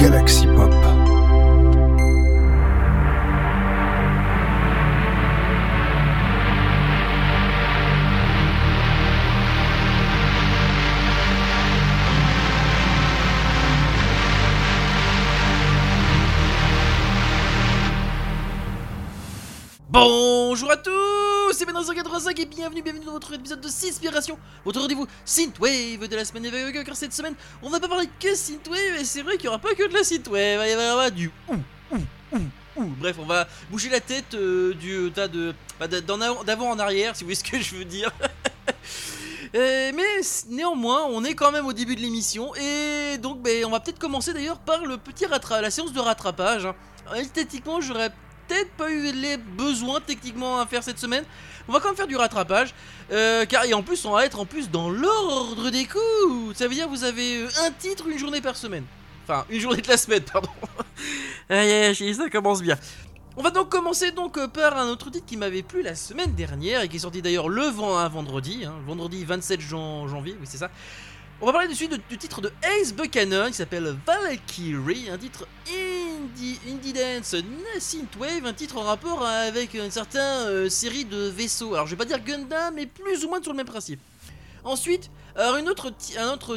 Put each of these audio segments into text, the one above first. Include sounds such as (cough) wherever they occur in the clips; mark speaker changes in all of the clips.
Speaker 1: Galaxy
Speaker 2: bienvenue, bienvenue dans votre épisode de Synspiration, votre rendez-vous Synthwave de la semaine avec car cette semaine on va pas parler que Synthwave et c'est vrai qu'il y aura pas que de la Synthwave, il y avoir du ouh, ouh, ouh. Bref, on va bouger la tête euh, du tas de bah, d'avant en arrière si vous voyez ce que je veux dire. (laughs) Euh, mais néanmoins, on est quand même au début de l'émission et donc ben, on va peut-être commencer d'ailleurs par le petit la séance de rattrapage. hein. Esthétiquement, j'aurais peut-être pas eu les besoins techniquement à faire cette semaine. On va quand même faire du rattrapage, euh, car et en plus on va être en plus dans l'ordre des coups. Ça veut dire que vous avez euh, un titre une journée par semaine. Enfin, une journée de la semaine, pardon. (laughs) Aïe, aïe, ça commence bien. On va donc commencer donc euh, par un autre titre qui m'avait plu la semaine dernière et qui est sorti d'ailleurs le vendredi, hein, vendredi 27 jan- janvier, oui c'est ça. On va parler de du titre de Ace Buchanan qui s'appelle Valkyrie, un titre indie, indie dance synthwave, un titre en rapport avec une certaine euh, série de vaisseaux. Alors je vais pas dire Gundam, mais plus ou moins sur le même principe. Ensuite, alors un autre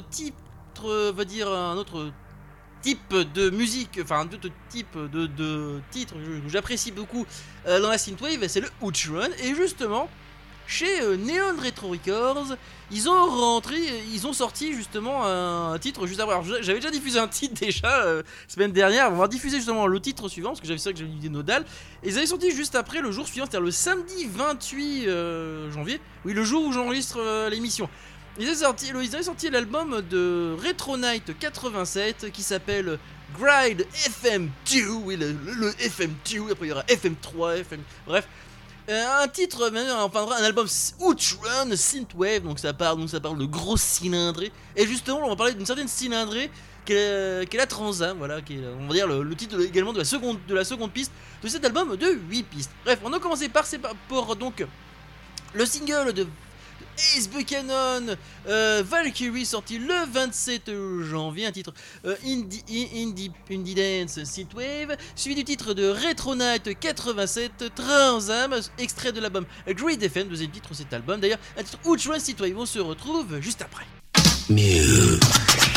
Speaker 2: titre, euh, va dire un autre type de musique, enfin un autre type de, de titre que que j'apprécie beaucoup euh, dans la synthwave, c'est le Outrun. Et justement, chez euh, Neon Retro Records, ils ont rentré, ils ont sorti justement un titre juste avant. J'avais déjà diffusé un titre déjà euh, semaine dernière. On va diffuser justement le titre suivant parce que j'avais ça que j'avais idée nodale. Et ils avaient sorti juste après le jour suivant, c'est-à-dire le samedi 28 euh, janvier. Oui, le jour où j'enregistre l'émission. Ils avaient sorti, ils avaient sorti l'album de Retro Night 87 qui s'appelle Gride FM2. Oui, le- le FM2. Après il y aura FM3, FM. Bref. Euh, un titre, euh, enfin un album Outrun Synthwave, donc ça parle, donc ça parle de gros cylindrés. Et justement, on va parler d'une certaine cylindrée qui est, est la Transam, voilà, qui est, on va dire le, titre également de la seconde, de la seconde piste de cet album de 8 pistes. Bref, on a commencé par, ces- pour donc le single de Ace Buchanan, euh, Valkyrie sorti le 27 janvier, un titre euh, indie, indie, indie Dance Synthwave, suivi du titre de Retro Night 87 Transam, extrait de l'album Great FM, deuxième titre de cet album d'ailleurs, un titre Outrun Synthwave, on se retrouve juste après.
Speaker 3: All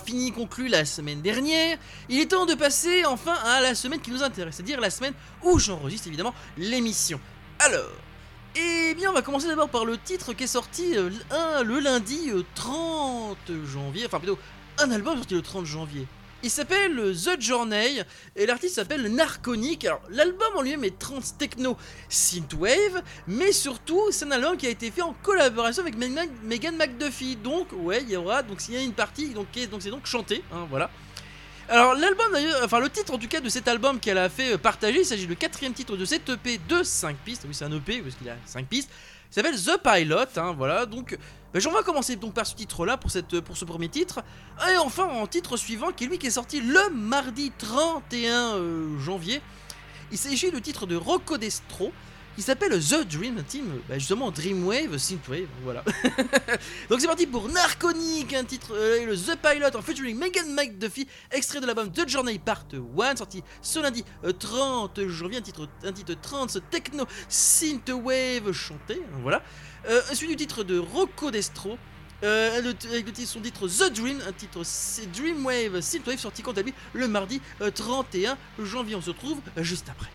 Speaker 2: fini, conclu la semaine dernière, il est temps de passer enfin à la semaine qui nous intéresse, c'est-à-dire la semaine où j'enregistre évidemment l'émission. Alors, eh bien, on va commencer d'abord par le titre qui est sorti euh, le lundi euh, 30 janvier, enfin plutôt un album sorti le 30 janvier. Il s'appelle The Journey et l'artiste s'appelle Narconic. Alors, l'album en lui-même est trans techno synthwave, mais surtout, c'est un album qui a été fait en collaboration avec Megan McDuffie. Donc, ouais, il y aura donc il y a une partie donc c'est donc, chanté, hein, voilà. Alors l'album d'ailleurs, enfin le titre en tout cas de cet album qu'elle a fait partager, il s'agit du quatrième titre de cette EP de 5 pistes, oui c'est un EP parce qu'il a 5 pistes,
Speaker 4: qui s'appelle The Pilot. hein, voilà, donc bah, on va commencer donc par ce titre-là pour ce premier titre. Et enfin en titre suivant, qui est lui qui est sorti le mardi 31 euh, janvier. Il s'agit du titre de Rocco Destro qui s'appelle The Dream Team, bah, justement Dreamwave, Synthwave, voilà. (laughs) Donc c'est parti pour Narconic, un titre, euh, le The Pilot en featuring Megan McDuffie, extrait de l'album The Journey Part 1, sorti ce lundi euh, 30 janvier, un titre, un titre trance techno Synthwave chanté, hein, voilà. Euh, du titre de Rocco Destro, euh, avec le titre, son titre The Dream, un titre Dreamwave Synthwave sorti quant à lui le mardi euh, 31 janvier. On se retrouve euh, juste après.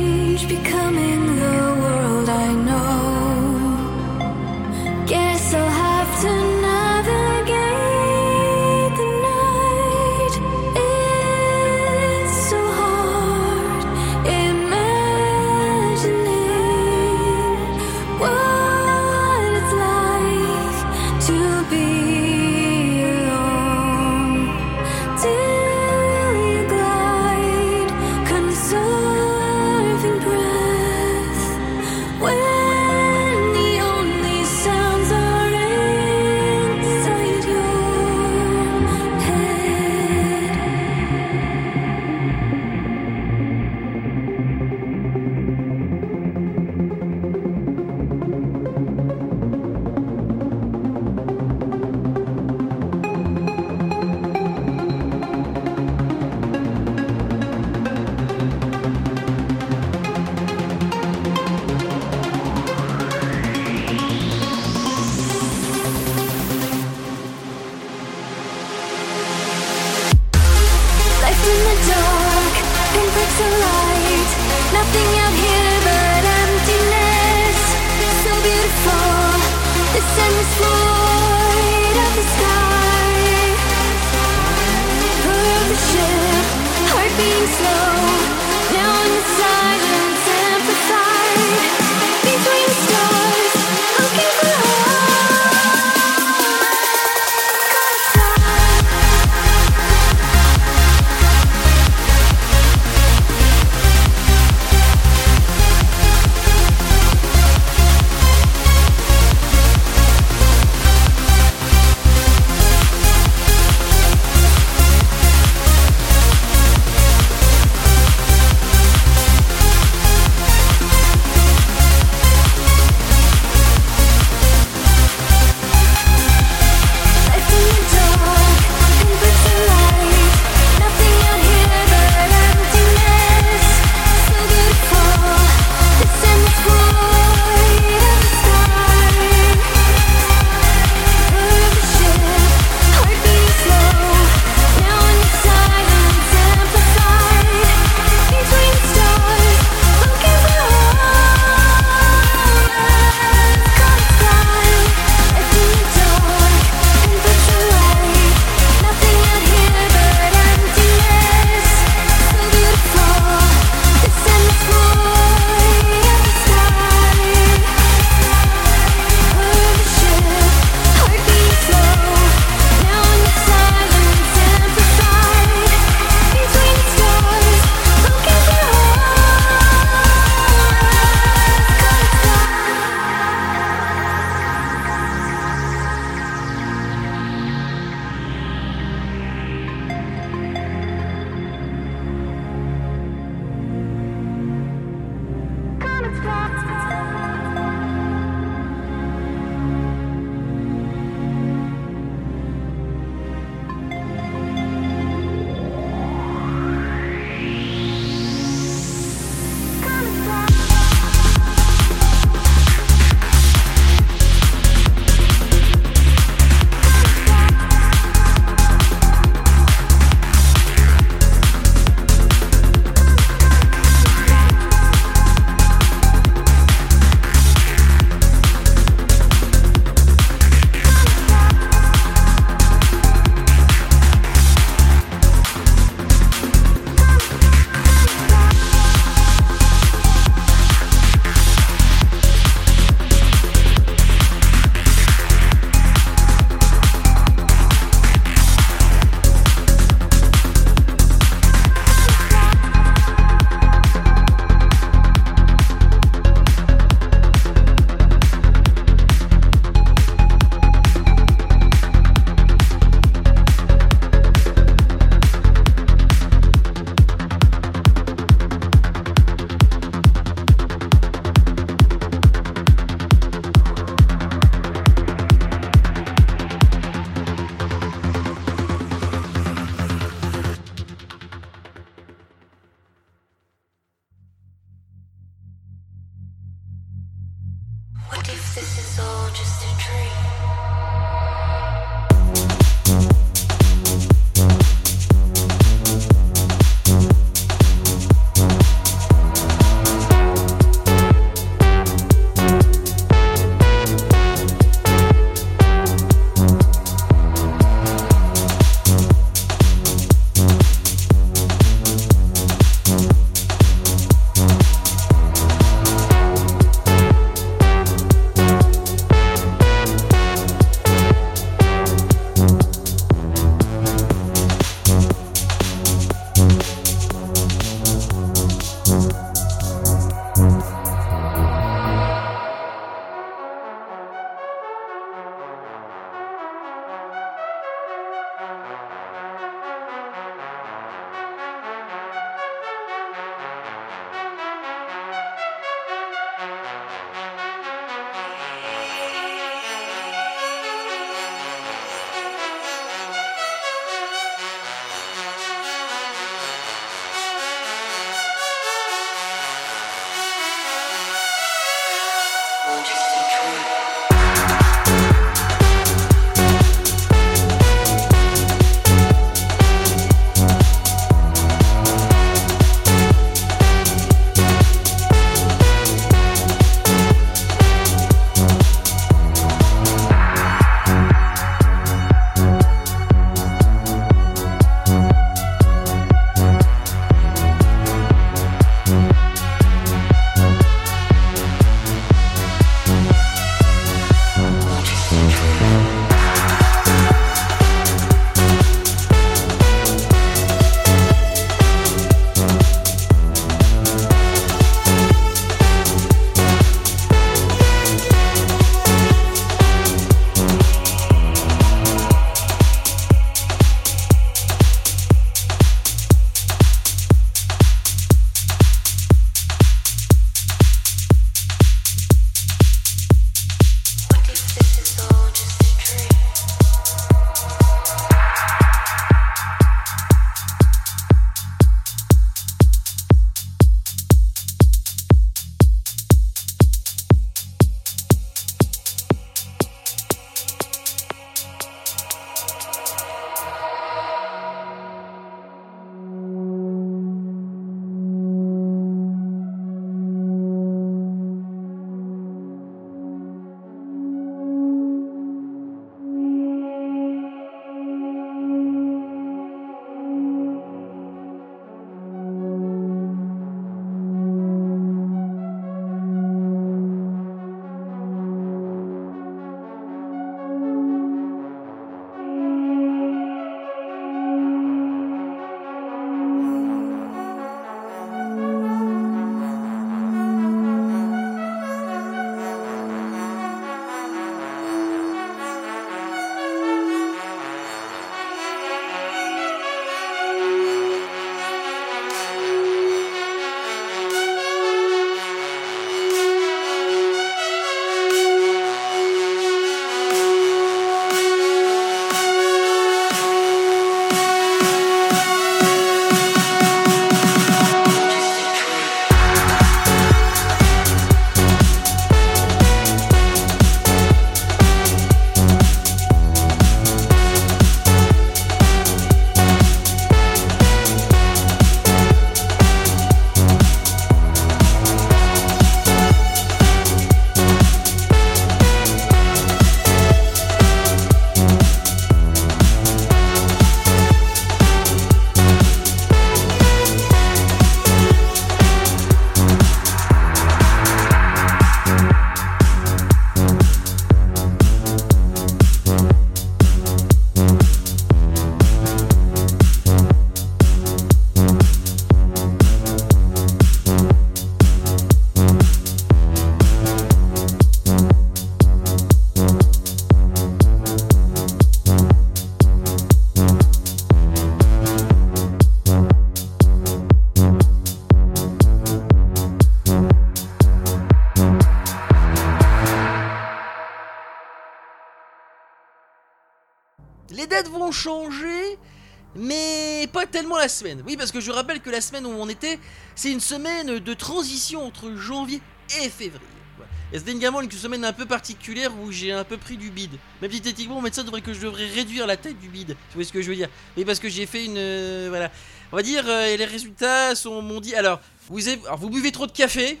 Speaker 2: Semaine. Oui, parce que je rappelle que la semaine où on était, c'est une semaine de transition entre janvier et février. Voilà. Et c'était également une semaine un peu particulière où j'ai un peu pris du bide. Même si techniquement, mon médecin devrait que je devrais réduire la taille du bide. Tu vois ce que je veux dire? Oui, parce que j'ai fait une. euh, voilà. On va dire, euh, et les résultats sont m'ont dit. Alors vous, avez- vous buvez trop de café,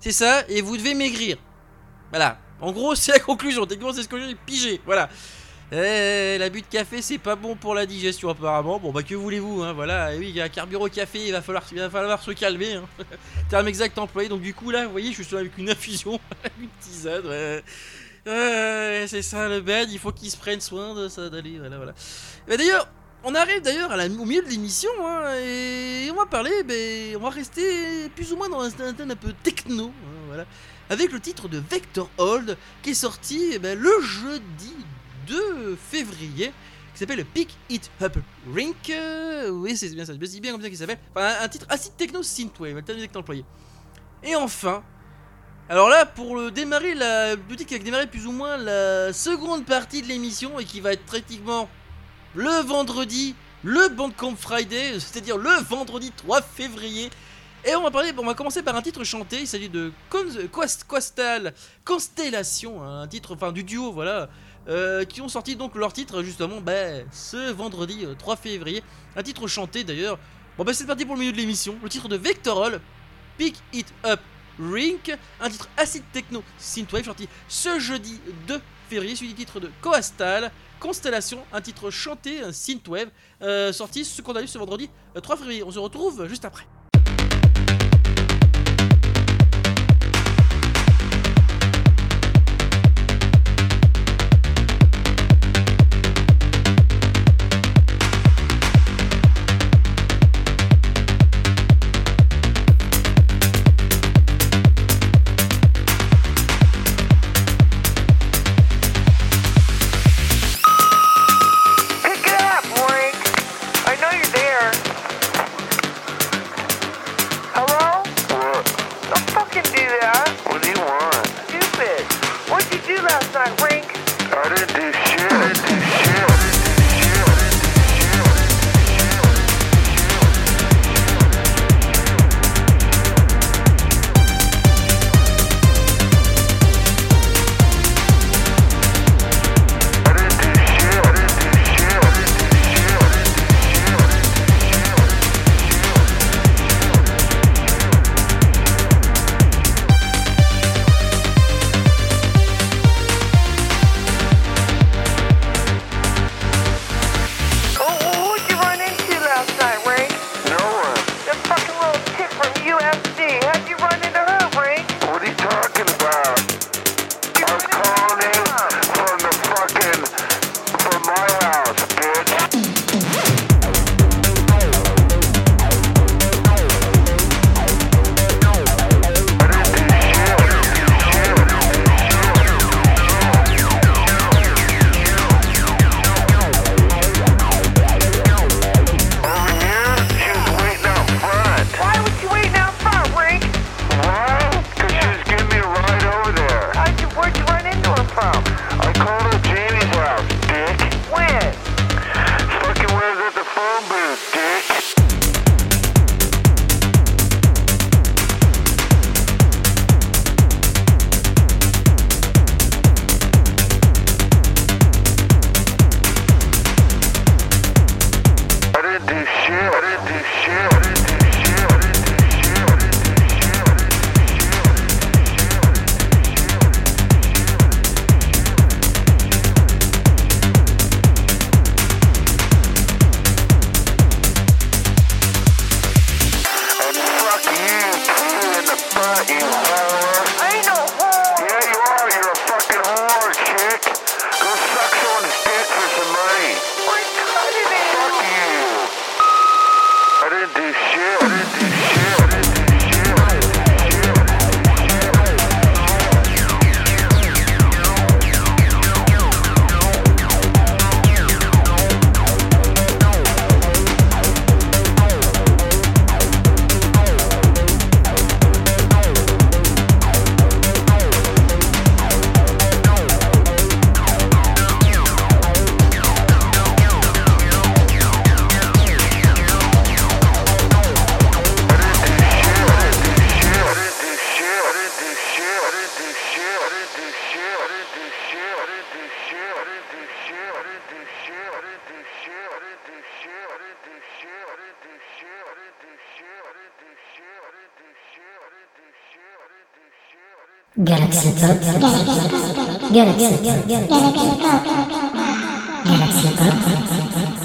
Speaker 2: c'est ça, et vous devez maigrir. Voilà. En gros, c'est la (laughs) conclusion. Techniquement, c'est ce que j'ai pigé. Voilà. Eh, l'abus de café, c'est pas bon pour la digestion, apparemment. Bon, bah, que voulez-vous, hein, voilà. Et oui, il y a un carburant café, il va falloir, il va falloir se calmer. Hein. (laughs) Terme exact employé. Donc, du coup, là, vous voyez, je suis avec une infusion, (laughs) une tisane, ouais. C'est ça le bed, il faut qu'il se prenne soin de ça, d'aller, voilà, voilà. D'ailleurs, on arrive d'ailleurs au milieu de l'émission, hein, et on va parler, ben, on va rester plus ou moins dans un thème un peu techno, hein, voilà, avec le titre de Vector Hold, qui est sorti eh ben, le jeudi 2 février, qui s'appelle Pick It Up Rink, euh, oui c'est bien ça, c'est bien comme ça qu'il s'appelle, enfin un, titre assez techno synthwave, le terme exact employé. Et enfin, alors là, pour le démarrer, la boutique qui va démarrer plus ou moins la seconde partie de l'émission et qui va être pratiquement le vendredi, le Bandcamp Friday, (laughs) c'est-à-dire le vendredi 3 février. Et on va parler, on va commencer par un titre chanté, il s'agit de Quastal Constellation, hein, un titre, enfin du duo, voilà, euh, qui ont sorti donc leur titre justement ben, ce vendredi euh, 3 février. Un titre chanté d'ailleurs. Bon ben c'est parti pour le milieu de l'émission, le titre de Vectorol, Pick It Up Rink, un titre acide techno synthwave sorti ce jeudi 2 février, suivi du titre de Coastal, Constellation, un titre chanté, un synthwave, euh, sorti ce qu'on a vu ce vendredi euh, 3 février. On se retrouve juste après.
Speaker 3: I
Speaker 5: didn't
Speaker 6: Galaxy Pop. Galaxy Pop. Galaxy Pop.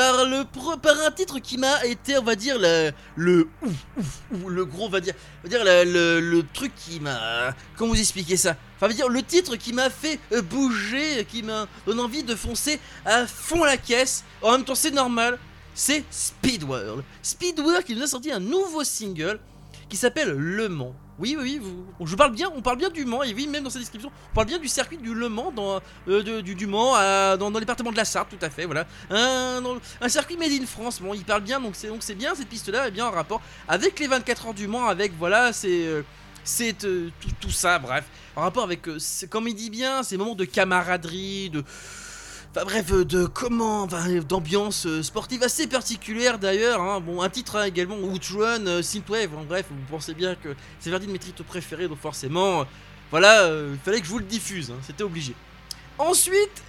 Speaker 2: Par, le, par un titre qui m'a été, on va dire, le, le le gros, on va dire, va dire le, le- truc qui m'a, comment vous expliquer ça? Enfin, on va dire le titre qui m'a fait euh, bouger, qui m'a donné envie de foncer à fond la caisse. En même temps, c'est normal. C'est Speed World. Speed World qui nous a sorti un nouveau single qui s'appelle Le Mans. Oui, oui, je parle bien, on parle bien du Mans, et oui, même dans sa description, on parle bien du circuit du Le Mans, dans, euh, du, Mans, à- dans, dans le département de la Sarthe, tout à fait, voilà. Un, circuit made in France, bon, il parle bien, donc c'est bien, cette piste-là est bien en rapport avec les 24 heures du Mans, avec, voilà, c'est... euh, c'est euh, tout, tout ça, bref, en rapport avec, euh, comme il dit bien, ces moments de camaraderie, de... Enfin bref, euh, de comment, d'ambiance euh, sportive assez particulière d'ailleurs. hein. Bon, un titre hein, également, Outrun, euh, Synthwave. hein. bref, vous pensez bien que c'est l'un de mes titres préférés, donc forcément, voilà, il fallait que je vous le diffuse, c'était obligé. Ensuite,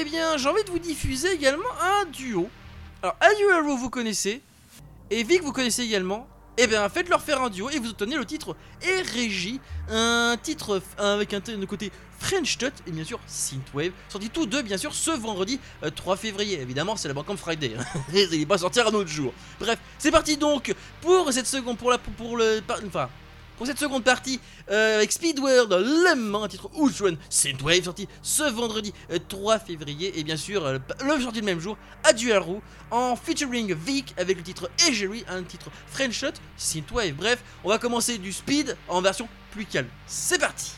Speaker 2: eh bien, j'ai envie de vous diffuser également un duo. Alors, Ayu Hero, vous connaissez, et Vic, vous connaissez également. Eh bien, faites-leur faire un duo et vous obtenez le titre et Régie, un titre avec un, côté French Touch et bien sûr Synthwave, sorti tous deux bien sûr ce vendredi euh, 3 février. Évidemment, c'est la Bandcamp Friday, hein. (laughs) il n'est pas sortir un autre jour. Bref, c'est parti donc pour cette seconde, pour la, pour le, enfin, pour cette seconde partie euh, avec Speedworld, Le Mans, un titre Outrun, Synthwave, sorti ce vendredi euh, 3 février et bien sûr euh, le sorti le même jour à Duaru en featuring Vic avec le titre Egery, un titre French Shot, Synthwave. Bref, on va commencer du speed en version plus calme. C'est parti.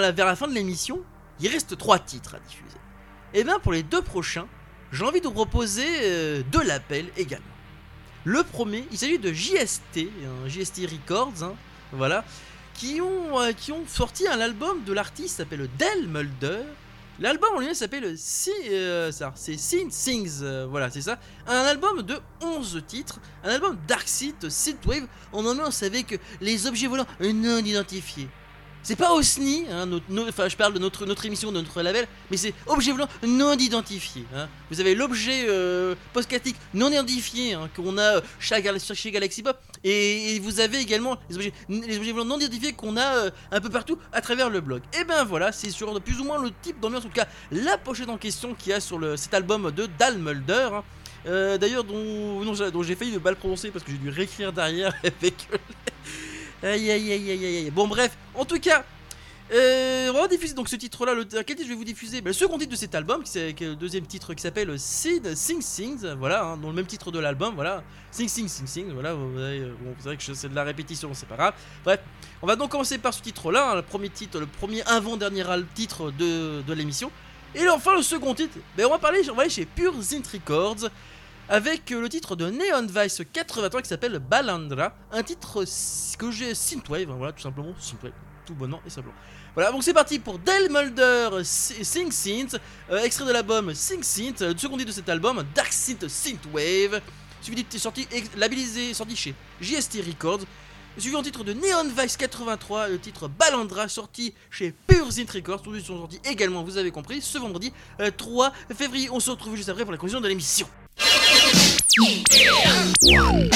Speaker 2: Vers la fin de l'émission, il reste trois titres à diffuser. Et bien pour les deux prochains, j'ai envie de vous proposer euh, deux labels également. Le premier, il s'agit de JST, JST Records, hein, voilà, qui ont, euh, qui ont sorti un album de l'artiste s'appelle Del Mulder. L'album en lui-même s'appelle Si, euh, c'est Sin Sings, euh, voilà, c'est ça. Un album de 11 titres, un album Dark Synth, Synthwave. On en est avec les objets volants non identifiés. C'est pas OSNI, hein, enfin je parle de notre, émission, de notre label, mais c'est objet volant non identifié. hein. Vous avez l'objet euh, post-classique non identifié hein, qu'on a euh, chez, Gal- chez Galaxy Pop, et, vous avez également les objets, les non identifiés qu'on a euh, un peu partout à travers le blog. Et ben voilà, c'est sur plus ou moins le type d'ambiance, en tout cas la pochette en question qu'il y a sur cet album de Dal Mulder. Euh, D'ailleurs, dont, j'ai- failli le prononcer parce que j'ai dû réécrire derrière (laughs) avec. Aïe aïe aïe aïe aïe. Bon, bref, en tout cas. Euh, on va diffuser donc ce titre-là. Le, quel titre je vais vous diffuser? Ben, Le second titre de cet album, qui est le deuxième titre qui s'appelle Sid Sing Sings, voilà, hein, dans le même titre de l'album, voilà, Sing Sing Sing Sing, voilà. Vous avez, euh, bon, c'est vrai que c'est de la répétition, c'est pas grave. Bref, on va donc commencer par ce titre-là, hein, le premier titre, le premier avant-dernier titre de, de l'émission. Et enfin le second titre, ben, on va parler, on va aller chez Pure Zint Records avec euh, le titre de Neon Vice 83 qui s'appelle Balandra, un titre que j'ai synthwave, hein, voilà tout simplement synthwave, tout bonnement et simplement. Voilà, donc c'est parti pour Del Mulder Sing Synth, euh, extrait de l'album Sing Synth, euh, le second titre de cet album, Dark Synth Synthwave, suivi du sorti labellisé, sorti chez JST Records, suivi en titre de Neon Vice 83, le titre Balandra, sorti chez Pure Synth Records, tous ils sont sortis également, vous avez compris, ce vendredi euh, 3 février. On se retrouve juste après pour la conclusion de l'émission. One. One.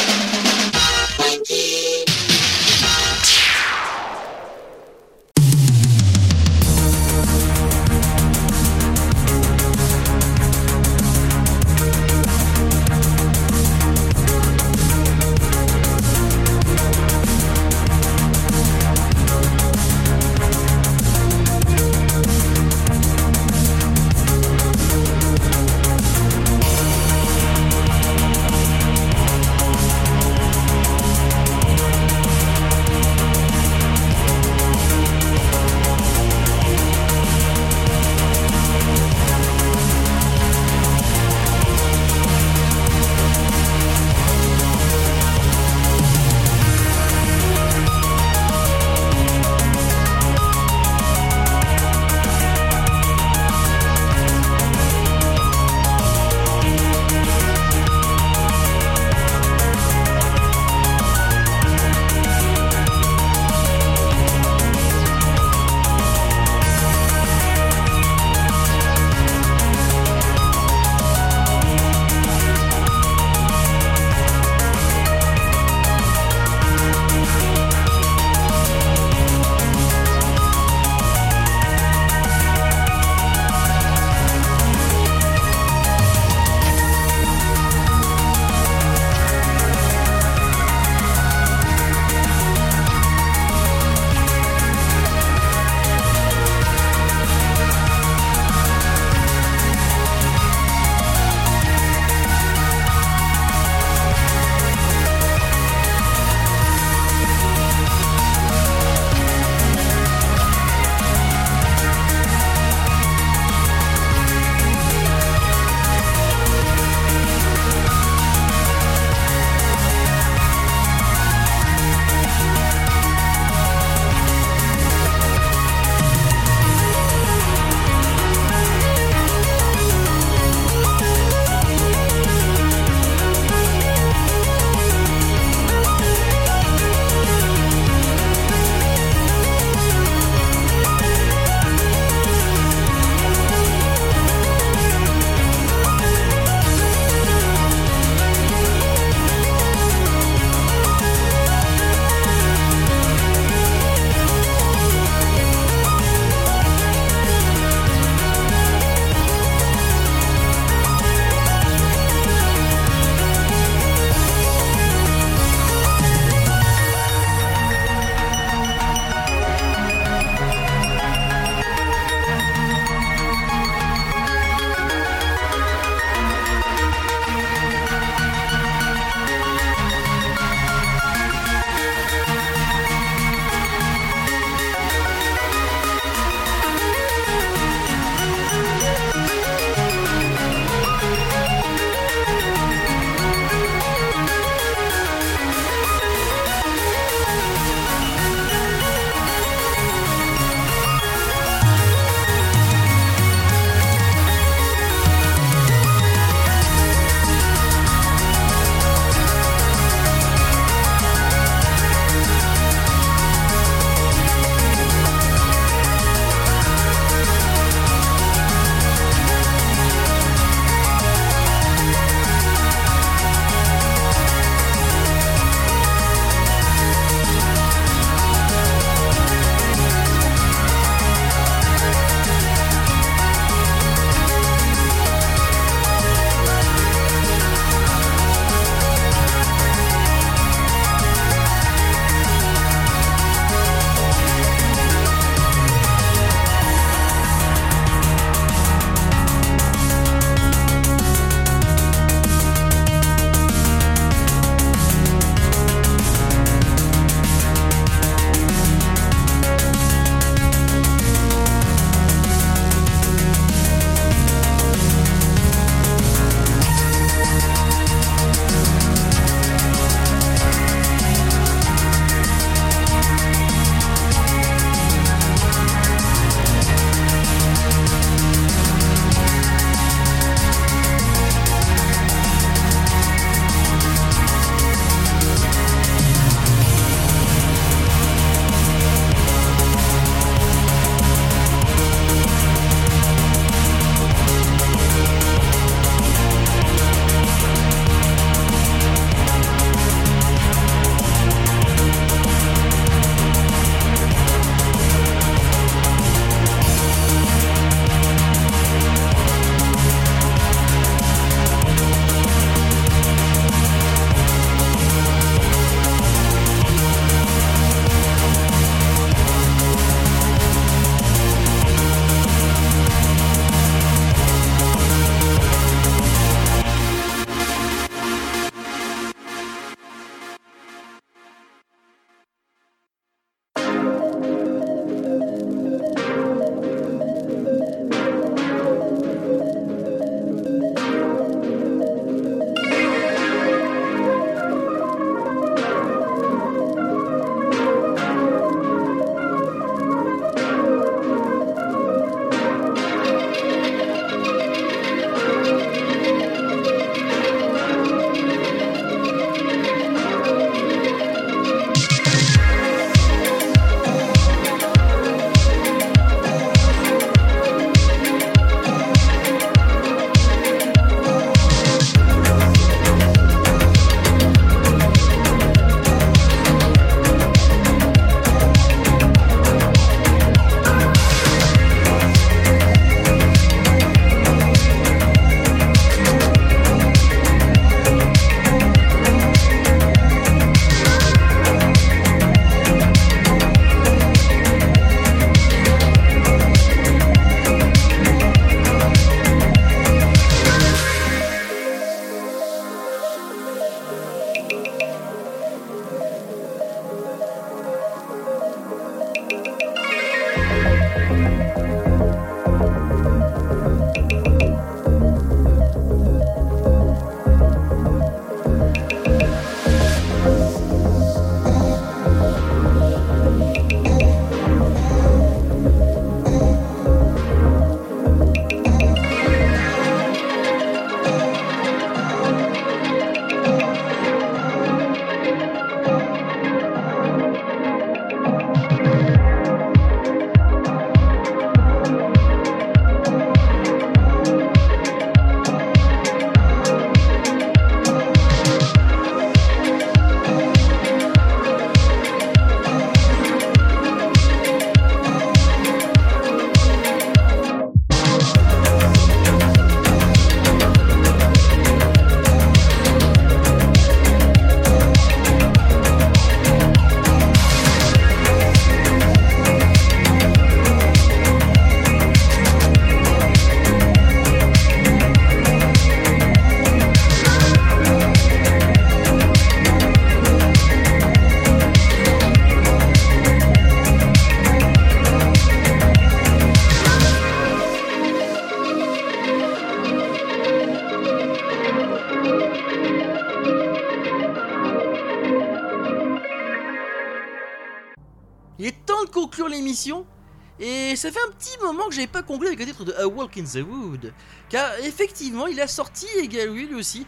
Speaker 2: Ça fait un petit moment que j'avais pas conclu avec le titre de A Walk in the Wood. Car effectivement, il a sorti également lui aussi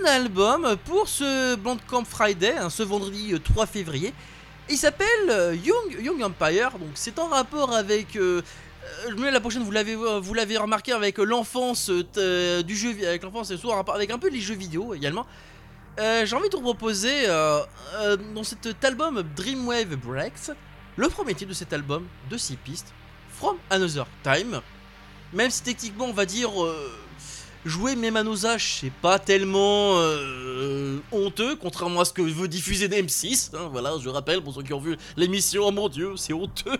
Speaker 2: un album pour ce Bandcamp Friday, hein, ce vendredi euh, 3 février. Il s'appelle euh, Young, Young Empire, donc c'est en rapport avec. euh, euh, la prochaine, vous l'avez, euh, vous l'avez remarqué avec euh, l'enfance euh, euh, du jeu, avec l'enfance et avec un peu les jeux vidéo également. Euh, J'ai envie de vous proposer euh, euh, dans cet album Dreamwave Breaks le premier titre de cet album de 6 pistes, From Another Time. Même si techniquement, on va dire, euh, jouer âges, c'est pas tellement euh, honteux, contrairement à ce que veut diffuser DM6. hein, voilà, je rappelle, pour ceux qui ont vu l'émission, oh mon dieu, c'est honteux.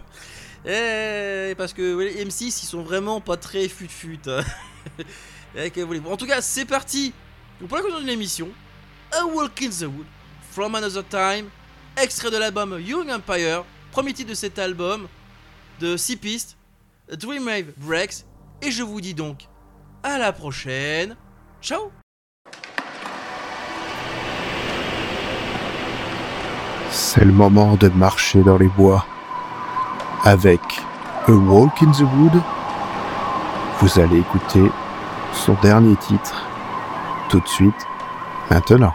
Speaker 2: Eh, parce que les M6, ils sont vraiment pas très fut-fut. hein. (laughs) Eh. En tout cas, c'est parti pour la conclusion de l'émission. A Walk in the Wood, From Another Time, extrait de l'album Young Empire, premier titre de cet album de 6 pistes, Dreamwave Breaks, et je vous dis donc à la prochaine. Ciao
Speaker 7: C'est le moment de marcher dans les bois. Avec A Walk in the Wood, vous allez écouter son dernier titre tout de suite, maintenant.